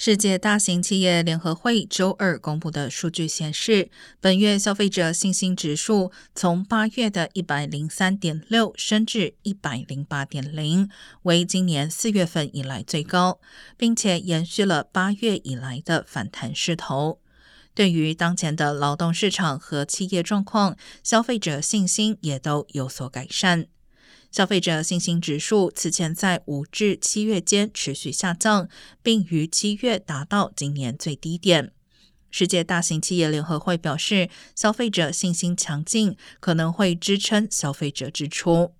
世界大型企业联合会周二公布的数据显示，本月消费者信心指数从八月的一百零三点六升至一百零八点零，为今年四月份以来最高，并且延续了八月以来的反弹势头。对于当前的劳动市场和企业状况，消费者信心也都有所改善。消费者信心指数此前在五至七月间持续下降，并于七月达到今年最低点。世界大型企业联合会表示，消费者信心强劲可能会支撑消费者支出。